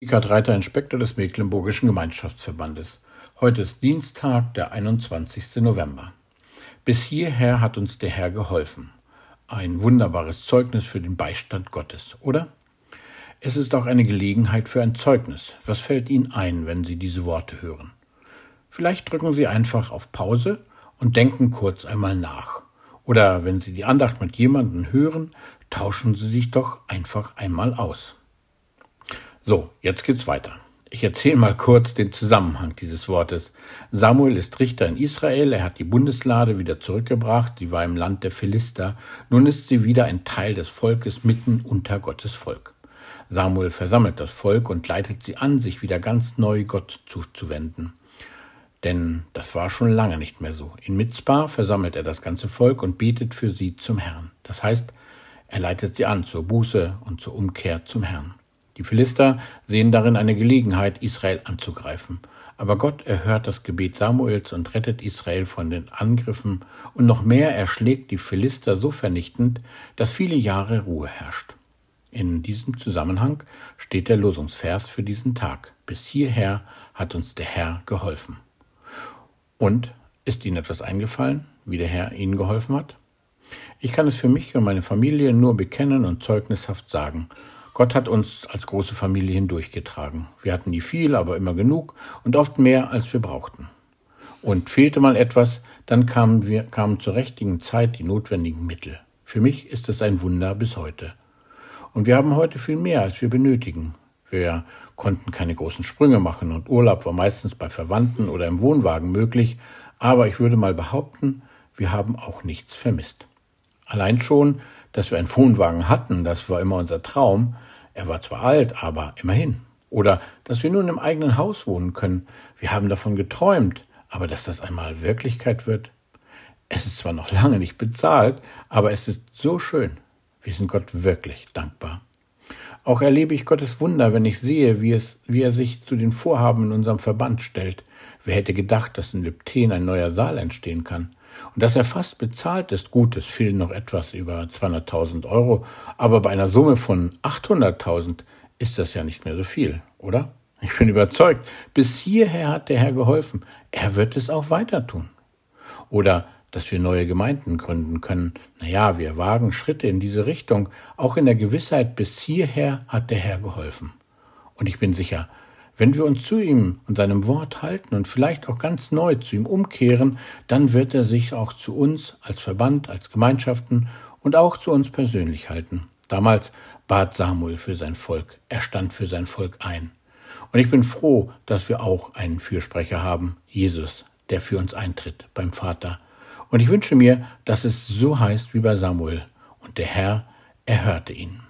Eckhard Reiter, Inspektor des Mecklenburgischen Gemeinschaftsverbandes. Heute ist Dienstag, der 21. November. Bis hierher hat uns der Herr geholfen. Ein wunderbares Zeugnis für den Beistand Gottes, oder? Es ist auch eine Gelegenheit für ein Zeugnis. Was fällt Ihnen ein, wenn Sie diese Worte hören? Vielleicht drücken Sie einfach auf Pause und denken kurz einmal nach. Oder wenn Sie die Andacht mit jemandem hören, tauschen Sie sich doch einfach einmal aus. So, jetzt geht's weiter. Ich erzähle mal kurz den Zusammenhang dieses Wortes. Samuel ist Richter in Israel, er hat die Bundeslade wieder zurückgebracht, sie war im Land der Philister, nun ist sie wieder ein Teil des Volkes mitten unter Gottes Volk. Samuel versammelt das Volk und leitet sie an, sich wieder ganz neu Gott zuzuwenden. Denn das war schon lange nicht mehr so. In Mitzbah versammelt er das ganze Volk und betet für sie zum Herrn. Das heißt, er leitet sie an zur Buße und zur Umkehr zum Herrn. Die Philister sehen darin eine Gelegenheit, Israel anzugreifen. Aber Gott erhört das Gebet Samuels und rettet Israel von den Angriffen und noch mehr erschlägt die Philister so vernichtend, dass viele Jahre Ruhe herrscht. In diesem Zusammenhang steht der Losungsvers für diesen Tag. Bis hierher hat uns der Herr geholfen. Und ist Ihnen etwas eingefallen, wie der Herr Ihnen geholfen hat? Ich kann es für mich und meine Familie nur bekennen und zeugnishaft sagen. Gott hat uns als große Familie hindurchgetragen. Wir hatten nie viel, aber immer genug und oft mehr, als wir brauchten. Und fehlte mal etwas, dann kamen wir, kamen zur richtigen Zeit die notwendigen Mittel. Für mich ist es ein Wunder bis heute. Und wir haben heute viel mehr, als wir benötigen. Wir konnten keine großen Sprünge machen und Urlaub war meistens bei Verwandten oder im Wohnwagen möglich, aber ich würde mal behaupten, wir haben auch nichts vermisst. Allein schon, dass wir einen Wohnwagen hatten, das war immer unser Traum, er war zwar alt, aber immerhin. Oder dass wir nun im eigenen Haus wohnen können. Wir haben davon geträumt, aber dass das einmal Wirklichkeit wird. Es ist zwar noch lange nicht bezahlt, aber es ist so schön. Wir sind Gott wirklich dankbar. Auch erlebe ich Gottes Wunder, wenn ich sehe, wie, es, wie er sich zu den Vorhaben in unserem Verband stellt. Wer hätte gedacht, dass in Lübten ein neuer Saal entstehen kann? Und dass er fast bezahlt ist, gut, es fehlen noch etwas über 200.000 Euro, aber bei einer Summe von 800.000 ist das ja nicht mehr so viel, oder? Ich bin überzeugt, bis hierher hat der Herr geholfen. Er wird es auch weiter tun. Oder dass wir neue Gemeinden gründen können. Naja, wir wagen Schritte in diese Richtung, auch in der Gewissheit, bis hierher hat der Herr geholfen. Und ich bin sicher, wenn wir uns zu ihm und seinem Wort halten und vielleicht auch ganz neu zu ihm umkehren, dann wird er sich auch zu uns als Verband, als Gemeinschaften und auch zu uns persönlich halten. Damals bat Samuel für sein Volk, er stand für sein Volk ein. Und ich bin froh, dass wir auch einen Fürsprecher haben, Jesus, der für uns eintritt beim Vater. Und ich wünsche mir, dass es so heißt wie bei Samuel. Und der Herr erhörte ihn.